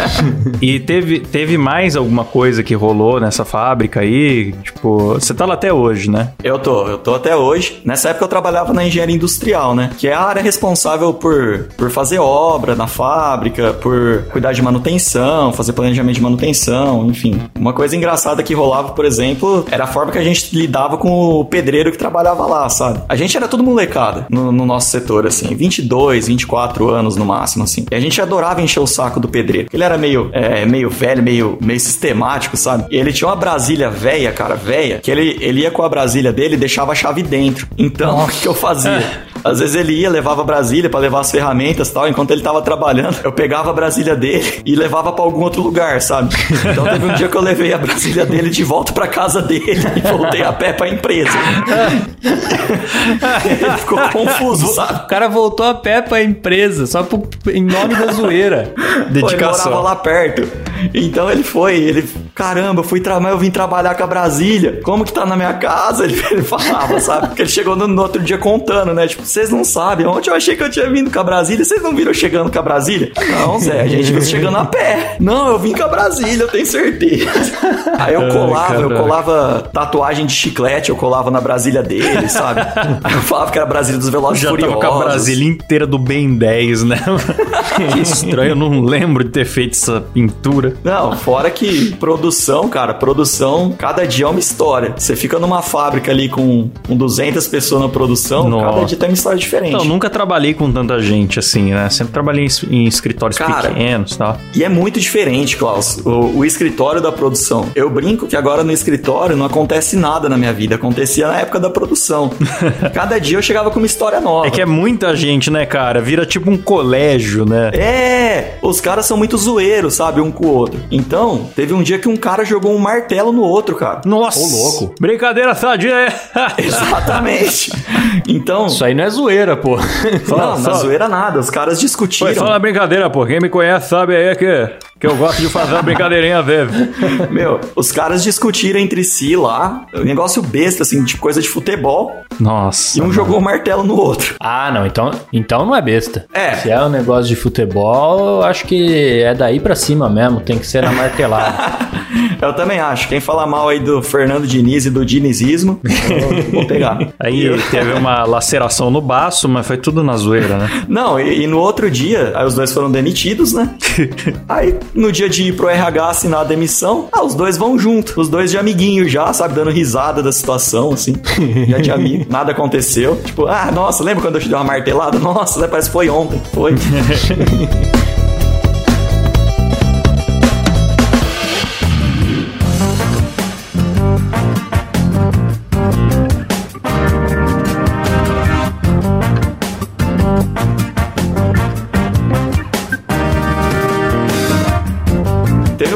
e teve, teve mais alguma coisa que rolou nessa fábrica aí? Tipo, você tá lá até hoje, né? Eu tô, eu tô até hoje. Nessa época eu trabalhava na engenharia industrial, né? Que é a área responsável por, por fazer obra na fábrica, por cuidar de manutenção, fazer planejamento de manutenção, enfim. Uma coisa engraçada que rolava, por exemplo, era a forma que a gente lidava com o pedreiro que trabalhava lá, sabe? A gente era tudo molecada no, no nosso setor, assim, 22, 24 anos no máximo, assim. E a gente adorava encher o saco do pedreiro. Ele era meio, é, meio velho, meio, meio sistemático, sabe? E ele tinha uma Brasília velha, cara, velha, que ele, ele ia com a Brasília dele e deixava a chave dentro. Então, o que eu fazia? Às vezes ele ia, levava a Brasília para levar as ferramentas e tal. Enquanto ele tava trabalhando, eu pegava a Brasília dele e levava para algum outro lugar, sabe? Então teve um dia que eu levei a Brasília dele de volta para casa dele e voltei a pé pra empresa. ele ficou confuso, sabe? O cara voltou a pé pra empresa, só pro- em nome da zoeira. Pô, ele morava Dedicação. lá perto. Então ele foi, ele, caramba, eu fui tra mas eu vim trabalhar com a Brasília. Como que tá na minha casa? Ele, ele falava, sabe? Porque ele chegou no, no outro dia contando, né? Tipo, vocês não sabem, ontem eu achei que eu tinha vindo com a Brasília, vocês não viram eu chegando com a Brasília? Não, Zé, a gente viu chegando a pé. Não, eu vim com a Brasília, eu tenho certeza. Aí eu colava, eu caraca. colava tatuagem de chiclete, eu colava na Brasília dele, sabe? Aí eu falava que era a Brasília dos Velozes Já Furiosos. tava com a Brasília inteira do Ben 10, né? Que estranho, eu não lembro de ter feito essa pintura. Não, fora que produção, cara, produção, cada dia é uma história. Você fica numa fábrica ali com, com 200 pessoas na produção, Nossa. cada dia tem uma história diferente. Eu nunca trabalhei com tanta gente assim, né? Sempre trabalhei em, em escritórios Cara, pequenos e tal. E é muito diferente, Klaus, o, o escritório da produção. Eu brinco que agora no escritório não acontece nada na minha vida, acontecia na época da produção. Cada dia eu chegava com uma história nova. É que é muita gente, né, cara? Vira tipo um colégio, né? É, os caras são muito zoeiros, sabe, um com o outro. Então, teve um dia que um cara jogou um martelo no outro, cara. Nossa! Ô, louco. Brincadeira sadia, é? Exatamente. Então, Isso aí não é zoeira, pô. não, na fala. zoeira nada, os caras discutiram. Foi só uma brincadeira, pô. Quem me conhece sabe aí que, que eu gosto de fazer uma brincadeirinha às vezes. Meu, os caras discutiram entre si lá, um negócio besta, assim, de coisa de futebol, Nossa. e um jogou o martelo no outro. Ah, não, então, então não é besta. É. Se é um negócio de futebol, eu acho que é daí pra cima mesmo, tem que ser na martelada. Eu também acho. Quem fala mal aí do Fernando Diniz e do dinizismo, eu vou pegar. Aí E- teve uma laceração no baço, mas foi tudo na zoeira, né? Não, e, e no outro dia, aí os dois foram demitidos, né? aí no dia de ir pro RH assinar a demissão, ah, os dois vão junto. Os dois de amiguinho já, sabe? Dando risada da situação, assim. Já de amigo. Nada aconteceu. Tipo, ah, nossa, lembra quando eu te dei uma martelada? Nossa, né, parece que foi ontem. Foi. Teve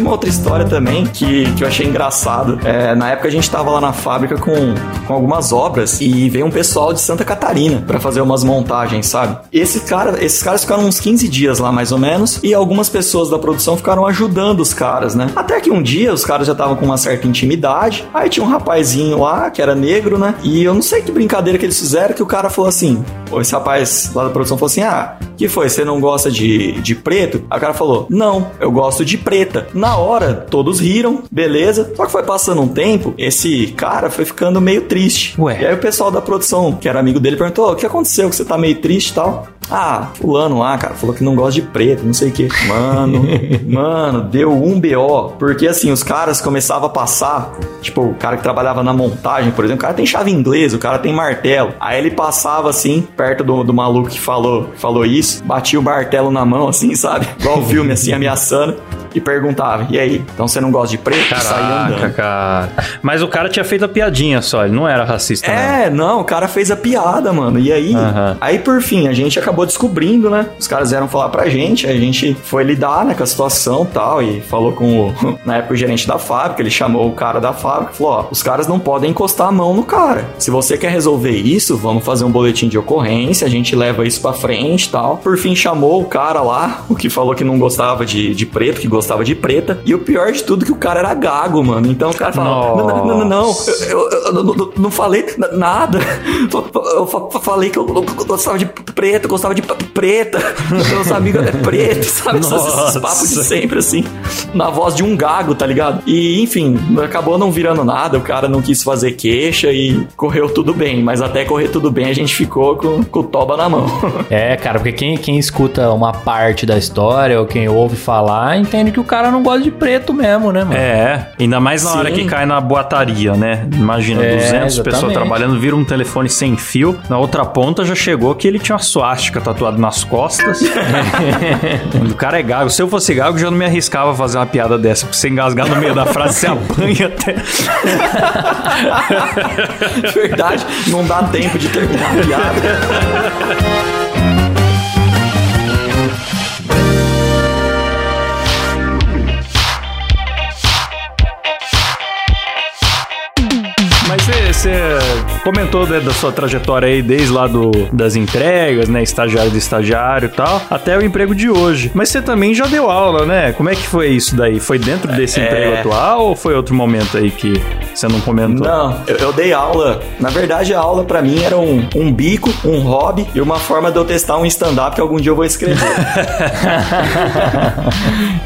uma outra história também que, que eu achei engraçado. É, na época a gente tava lá na fábrica com, com algumas obras e veio um pessoal de Santa Catarina pra fazer umas montagens, sabe? Esse cara, esses caras ficaram uns 15 dias lá mais ou menos e algumas pessoas da produção ficaram ajudando os caras, né? Até que um dia os caras já estavam com uma certa intimidade. Aí tinha um rapazinho lá que era negro, né? E eu não sei que brincadeira que eles fizeram que o cara falou assim: esse rapaz lá da produção falou assim: Ah, que foi? Você não gosta de, de preto? Aí o cara falou: Não, eu gosto de preta. Na hora, todos riram, beleza. Só que foi passando um tempo, esse cara foi ficando meio triste. Ué. E aí o pessoal da produção, que era amigo dele, perguntou: O que aconteceu? Que você tá meio triste e tal? Ah, fulano lá, cara, falou que não gosta de preto, não sei o que. Mano, mano, deu um BO. Porque assim, os caras começavam a passar, tipo, o cara que trabalhava na montagem, por exemplo, o cara tem chave inglesa, o cara tem martelo. Aí ele passava assim, perto do, do maluco que falou, falou isso, batia o martelo na mão, assim, sabe? Igual o filme, assim, ameaçando. E perguntava, e aí, então você não gosta de preto? Saía Caraca, andando. cara. Mas o cara tinha feito a piadinha só, ele não era racista? É, não, o cara fez a piada, mano. E aí, Aham. aí por fim, a gente acabou descobrindo, né? Os caras vieram falar pra gente, a gente foi lidar, né, com a situação e tal, e falou com o, na época, o gerente da fábrica, ele chamou o cara da fábrica e falou, ó, os caras não podem encostar a mão no cara. Se você quer resolver isso, vamos fazer um boletim de ocorrência, a gente leva isso pra frente e tal. Por fim, chamou o cara lá, o que falou que não gostava de, de preto, que gostava de preta, e o pior de tudo, que o cara era gago, mano. Então o cara falou, não, não, não, não, eu, não- falei na- nada. Eu fa- falei que eu gostava de preto, eu gostava de preta. Meus amigos é preto, sabe? Esses, papos de sempre, assim. Na voz de um gago, tá ligado? E, enfim, acabou não virando nada. O cara não quis fazer queixa e correu tudo bem. Mas até correr tudo bem, a gente ficou com, com o toba na mão. É, cara, porque quem, quem escuta uma parte da história ou quem ouve falar entende define que o cara não gosta de preto mesmo, né, mano? É, ainda mais na hora Sim. que cai na boataria, né? Imagina, É, 200 pessoas trabalhando, vira um telefone sem fio. Na outra ponta já chegou que ele tinha uma suástica tatuada nas costas. o cara é gago. Se eu fosse gago, já não me arriscava a fazer uma piada dessa. Porque você engasgar no meio da frase, você apanha até. Verdade, não dá tempo de terminar a piada. você- comentou né, da sua trajetória aí, desde lá do, das entregas, né? Estagiário de estagiário e tal, até o emprego de hoje. Mas você também já deu aula, né? Como é que foi isso daí? Foi dentro desse É. emprego atual ou foi outro momento aí que você não comentou? Não, eu, eu dei aula. Na verdade, a aula pra mim era um, um bico, um hobby e uma forma de eu testar um stand-up que algum dia eu vou escrever.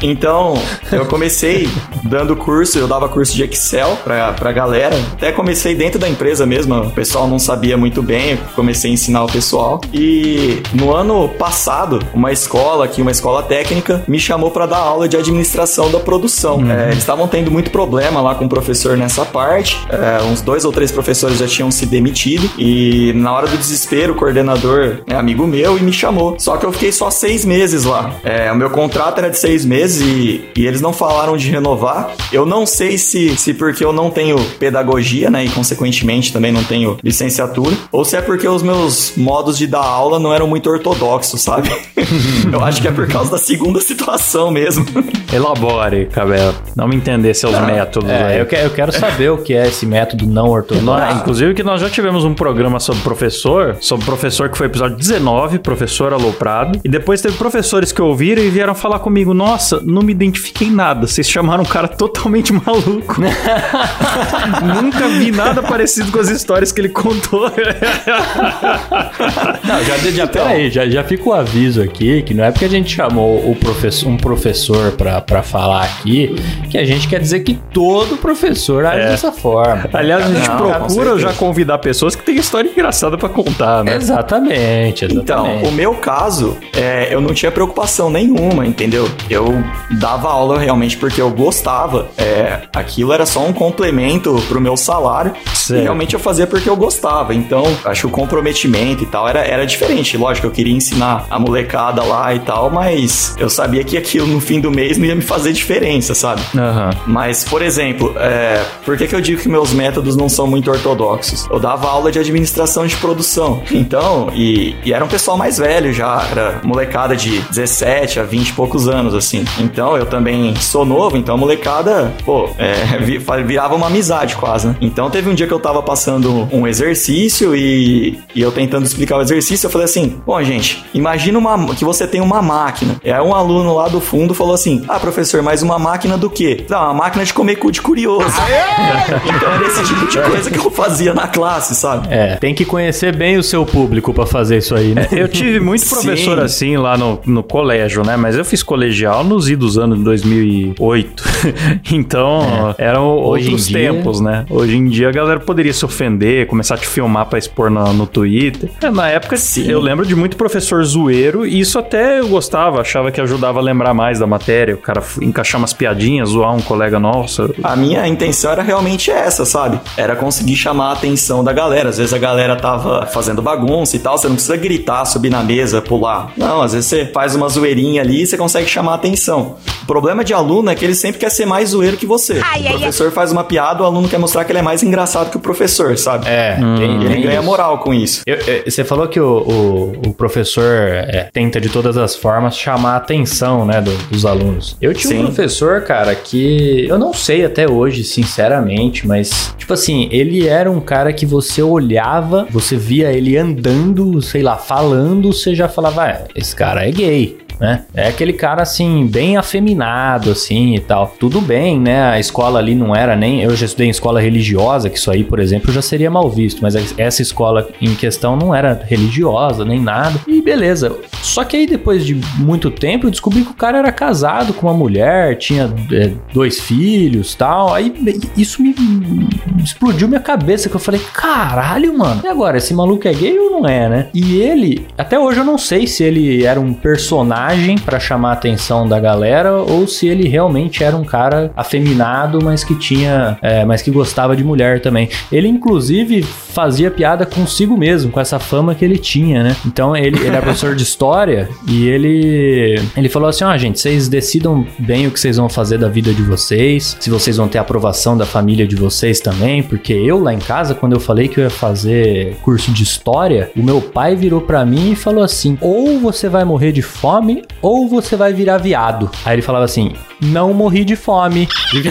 então, eu comecei dando curso, eu dava curso de Excel pra, pra galera. Até comecei dentro da empresa mesmo, o pessoal não sabia muito bem, comecei a ensinar o pessoal. E no ano passado, uma escola aqui, uma escola técnica, me chamou pra dar aula de administração da produção. É, eles estavam tendo muito problema lá com o professor nessa parte. É, uns dois ou três professores já tinham se demitido. E na hora do desespero, o coordenador é amigo meu e me chamou. Só que eu fiquei só seis meses lá. É, o meu contrato era de seis meses e, e eles não falaram de renovar. Eu não sei se, se porque eu não tenho pedagogia, né? E consequentemente também não tenho licenciatura. Ou se é porque os meus modos de dar aula não eram muito ortodoxos, sabe? eu acho que é por causa da segunda situação mesmo. Elabore, Cabelo. Não me entender seus métodos aí. É, eu, que- eu quero saber o que é esse método não ortodoxo. inclusive que nós já tivemos um programa sobre professor, sobre professor que foi episódio 19, professor aloprado, e depois teve professores que ouviram e vieram falar comigo, nossa, não me identifiquei nada, vocês chamaram um cara totalmente maluco. Nunca vi nada parecido com as histórias que ele contou. Não, já, já peraí, já, já fica o aviso aqui que não é porque a gente chamou o professor, um professor pra falar aqui que a gente quer dizer que todo professor age dessa forma. Aliás, a gente Não, procura já convidar pessoas que têm história engraçada pra contar, né? Exatamente, exatamente. Então, o meu caso, é, eu não tinha preocupação nenhuma, entendeu? Eu dava aula realmente porque eu gostava. É, aquilo era só um complemento pro meu salário. Certo. E realmente eu fazia porque eu gostava. Então, acho que o comprometimento e tal era, era diferente. Lógico, eu queria ensinar a molecada lá e tal, mas eu sabia que aquilo no fim do mês não ia me fazer diferença, sabe? Aham. Mas, por exemplo, é, por que, que eu digo que meus métodos não são muito ortodoxos? Eu dava aula de administração de produção. Então, e, e era um pessoal mais velho já, era molecada de 17 a 20 e poucos anos, assim. Então, eu também sou novo, então a molecada, pô, é, virava uma amizade quase, né? Então, teve um dia que eu tava passando um exercício e, e eu tentando explicar o exercício, eu falei assim: bom, gente, imagina uma, que você tem uma máquina. E aí, um aluno lá do fundo falou assim: ah, professor, mas uma máquina do quê? Não, uma máquina de comer cu de curioso. então, era esse tipo de coisa que eu fazia na classe, sabe? É, tem que conhecer bem o seu público pra fazer isso aí, né? Eu tive muito Sim. professor assim lá no, no colégio, né? Mas eu fiz colegial nos idos anos 2008. então, eram Hoje outros em dia- tempos, né? Hoje em dia a galera poderia se ofender, começar a te filmar pra expor no, no Twitter. É, na época, Sim. eu lembro de muito professor zoeiro e isso até eu gostava, achava que ajudava a lembrar mais da matéria. O cara encaixar umas piadinhas, zoar um colega nosso. A minha intenção era realmente essa, sabe? Era conseguir chamar a atenção da galera. Às vezes a galera tava fazendo bagunça e tal, você não precisa gritar, subir na mesa, pular. Não, às vezes você faz uma zoeirinha ali e você consegue chamar a atenção. O problema de aluno é que ele sempre quer ser mais zoeiro que você. o professor faz uma piada, o aluno quer mostrar que ele é mais engraçado que o professor, sabe? É, E ele tem ganha isso. moral com isso. Eu- eu- você falou que o, o- o professor é, tenta de todas as formas chamar a atenção, né, do- dos alunos. Eu tinha um Sim. professor, cara, que eu não sei até hoje, sinceramente, mas, tipo assim, ele era um cara que você olhava, você via ele andando, sei lá, falando, você já falava, ah, esse cara é gay. Né? É aquele cara assim, bem afeminado, assim e tal. Tudo bem, né? A escola ali não era nem. Eu já estudei em escola religiosa, que isso aí, por exemplo, já seria mal visto. Mas essa escola em questão não era religiosa, nem nada. E beleza. Só que aí, depois de muito tempo, eu descobri que o cara era casado com uma mulher, tinha é, dois filhos tal. Aí isso me explodiu minha cabeça, que eu falei, caralho, mano. E agora, esse maluco é gay ou não é, né? E ele, até hoje eu não sei se ele era um personagem pra chamar a atenção da galera ou se ele realmente era um cara afeminado, mas que tinha, é, mas que gostava de mulher também. Ele inclusive fazia piada consigo mesmo, com essa fama que ele tinha, né? Então ele, ele é professor de história e ele ele falou assim: ó, gente, vocês decidam bem o que vocês vão fazer da vida de vocês, se vocês vão ter aprovação da família de vocês também, porque eu lá em casa, quando eu falei que eu ia fazer curso de história, o meu pai virou pra mim e falou assim: ou você vai morrer de fome, ou você vai virar viado. Aí ele falava assim: não morri de fome.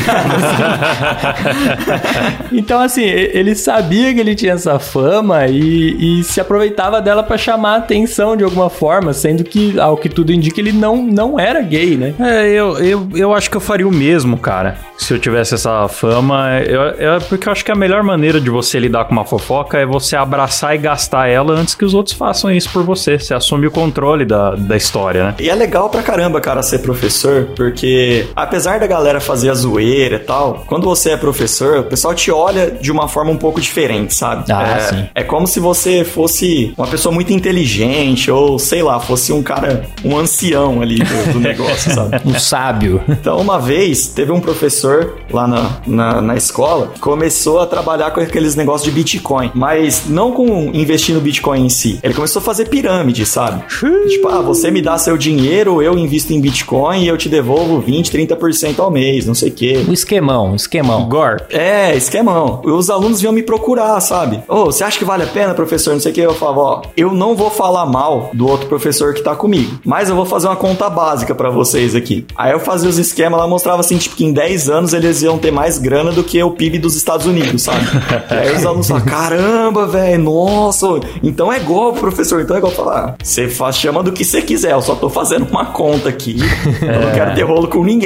então, assim, ele sabia que ele tinha essa fama e, e se aproveitava dela pra chamar a atenção de alguma forma, sendo que, ao que tudo indica, ele não, não era gay, né? É, eu, eu, eu acho que eu faria o mesmo, cara. Se eu tivesse essa fama, eu, eu- porque eu acho que a melhor maneira de você lidar com uma fofoca é você abraçar e gastar ela antes que os outros façam isso por você. Você assume o controle da, da história, né? E é legal pra caramba, cara, ser professor, porque apesar da galera fazer a zoeira e tal, quando você é professor, o pessoal te olha de uma forma um pouco diferente, sabe? Ah, é, sim. é como se você fosse uma pessoa muito inteligente, ou sei lá, fosse um cara, um ancião ali do, do negócio, sabe? Um sábio. Então, uma vez, teve um professor lá na, na, na escola que começou a trabalhar com aqueles negócios de Bitcoin, mas não com investir no Bitcoin em si. Ele começou a fazer pirâmide, sabe? tipo, ah, você me dá seu dinheiro, eu invisto em Bitcoin e eu te devolvo 20, 30% ao mês, não sei o quê. Um esquemão, um esquemão. Gore. É, esquemão. Os alunos vinham me procurar, sabe? Ô, você acha que vale a pena, professor? Não sei o que. Eu falava, ó, eu não vou falar mal do outro professor que tá comigo, mas eu vou fazer uma conta básica pra vocês aqui. Aí eu fazia os esquemas lá, mostrava assim, tipo, que em 10 anos eles iam ter mais grana do que o PIB dos Estados Unidos, sabe? e aí os alunos falavam, caramba, velho, nossa, então é golpe, professor, então é golpe. Falar, você faz, chama do que você quiser, eu só tô fazendo uma conta aqui, eu não quero ter rolo com ninguém.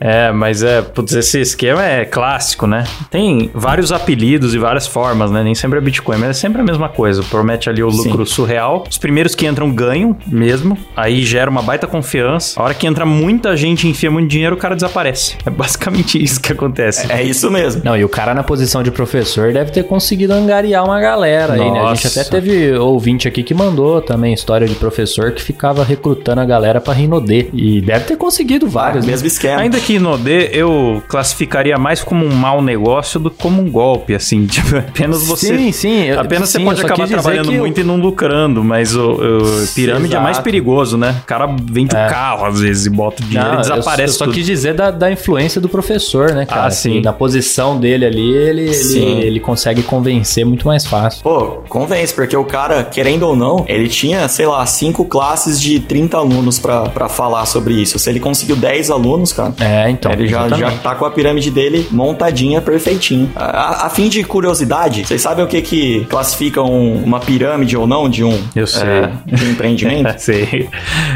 É, mas é, putz, esse esquema é clássico, né? Tem vários apelidos e várias formas, né? Nem sempre é Bitcoin, mas é sempre a mesma coisa. Promete ali o lucro surreal. Os primeiros que entram ganham mesmo, aí gera uma baita confiança. A hora que entra muita gente e enfia muito dinheiro, o cara desaparece. É basicamente isso que acontece. É isso mesmo. Não, e o cara na posição de professor deve ter conseguido angariar uma galera aí, né? A gente Nossa. até teve ouvinte aqui que mandou também história de professor que ficava recrutando a galera pra Rinodê. E deve ter conseguido vários. né? Mesmo esquema. Ainda que Inodê, eu classificaria mais como um mau negócio do que como um golpe, assim. Tipo, apenas você. Sim, sim. eu- Apenas sim, você eu pode acabar trabalhando muito e não lucrando, mas o, o pirâmide é mais Exato. perigoso, né? O cara vende o carro às vezes e bota o dinheiro Não, e eu- desaparece eu, só tudo. quis dizer da, da influência do professor, né, cara? Ah, sim. Na posição dele ali, ele, Sim. ele, ele consegue convencer muito mais fácil. Pô, convence, porque o cara, querendo ou não, ele tinha, sei lá, cinco classes de 30 alunos pra falar sobre isso. Se ele conseguiu 10 alunos, cara. É, então. ele já, já tá com a pirâmide dele montadinha, perfeitinho. A, a- a fim de curiosidade, vocês sabem o que que classifica um- uma pirâmide ou não de um, Eu sei. é, de um empreendimento? Sei.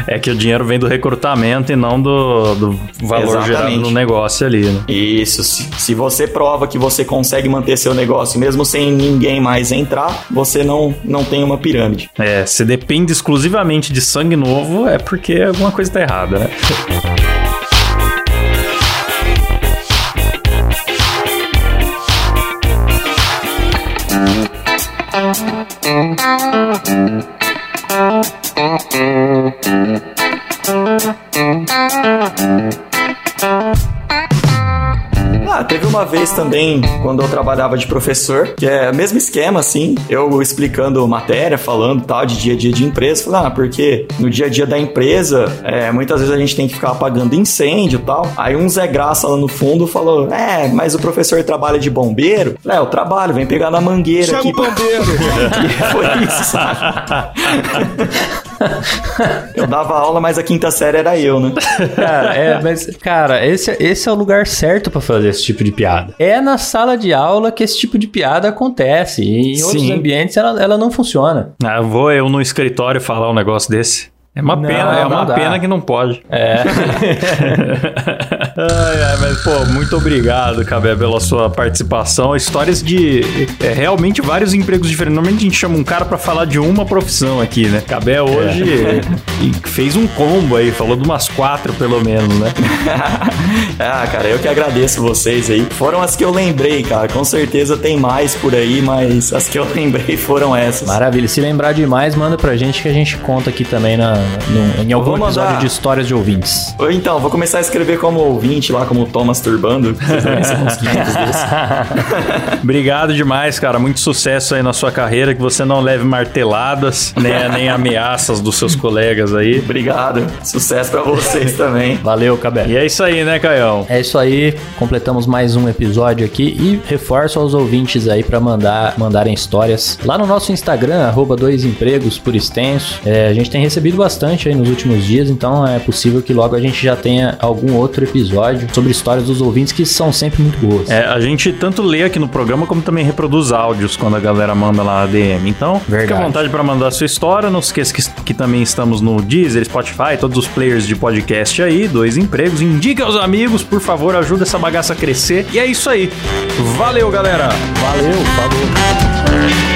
É que o dinheiro vem do recrutamento e não do, do valor Exatamente. gerado no negócio ali, né? Isso, se, se você prova que você consegue manter seu negócio mesmo sem ninguém mais entrar, você não, não tem uma pirâmide. É, se depende exclusivamente de sangue novo, é porque alguma coisa tá errada, né? Ah, teve uma vez também, quando eu trabalhava de professor, que é o mesmo esquema, assim, eu explicando matéria, falando tal, de dia a dia de empresa, falei, ah, porque no dia a dia da empresa, é, muitas vezes a gente tem que ficar apagando incêndio e tal. Aí um Zé Graça lá no fundo falou, é, mas o professor trabalha de bombeiro? É, eu trabalho, vem pegar na mangueira aqui. bombeiro! e foi isso, sabe? eu dava aula, mas a quinta série era eu, né? Cara, é, mas, cara, esse, esse é o lugar certo pra fazer esse tipo de piada. É na sala de aula que esse tipo de piada acontece. E em outros Sim. ambientes ela, ela não funciona. Ah, vou eu no escritório falar um negócio desse. É uma Não, pena, é uma dá. pena que não pode. É. Ai, ai, mas, pô, muito obrigado, Cabé, pela sua participação. Histórias de é, realmente vários empregos diferentes. Normalmente a gente chama um cara pra falar de uma profissão aqui, né? Cabé hoje e fez um combo aí, falou de umas quatro pelo menos, né? ah, cara, eu que agradeço vocês aí. Foram as que eu lembrei, cara. Com certeza tem mais por aí, mas as que eu lembrei foram essas. Maravilha. Se lembrar de mais, manda pra gente que a gente conta aqui também na- no- em algum vou episódio mandar. de histórias de ouvintes. Ou Então, vou começar a escrever como ouvinte lá, como Thomas Turbando. Vocês devem ser uns 500 desses. Obrigado demais, cara. Muito sucesso aí na sua carreira. Que você não leve marteladas, nem, nem ameaças dos seus colegas aí. Obrigado. Sucesso pra vocês também. Valeu, Cabé. E é isso aí, né, Caião? É isso aí, completamos mais um episódio aqui e reforço aos ouvintes aí pra mandar, mandarem histórias lá no nosso Instagram, arroba dois empregos por extenso. É, a gente tem recebido bastante aí nos últimos dias, então é possível que logo a gente já tenha algum outro episódio sobre histórias dos ouvintes que são sempre muito boas. É, a gente tanto lê aqui no programa como também reproduz áudios quando a galera manda lá na DM. Então, Verdade. à vontade para mandar a sua história. Não esqueça que, que também estamos no Deezer, Spotify, todos os players de podcast aí, dois empregos. Indique aos amigos, por favor, ajuda essa bagaça a crescer. E é isso aí. Valeu, galera! Valeu, falou.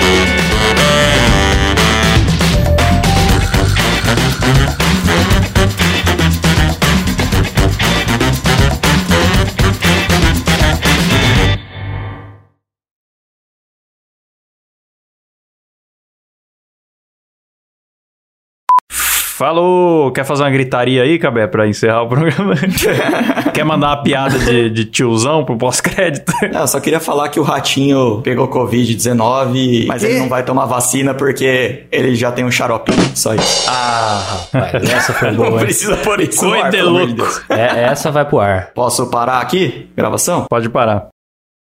Falou! Quer fazer uma gritaria aí, Cabé, pra encerrar o programa? Quer mandar uma piada de, de tiozão pro pós-crédito? Não, eu só queria falar que o Ratinho pegou Covid-19, mas ele não vai tomar vacina porque ele já tem um xaropinho. Só isso. Ah, rapaz, essa foi Não boa. hein? precisa pôr isso no ar, Coisa amor de louco. É, essa vai pro ar. Posso parar aqui? Gravação? Pode parar.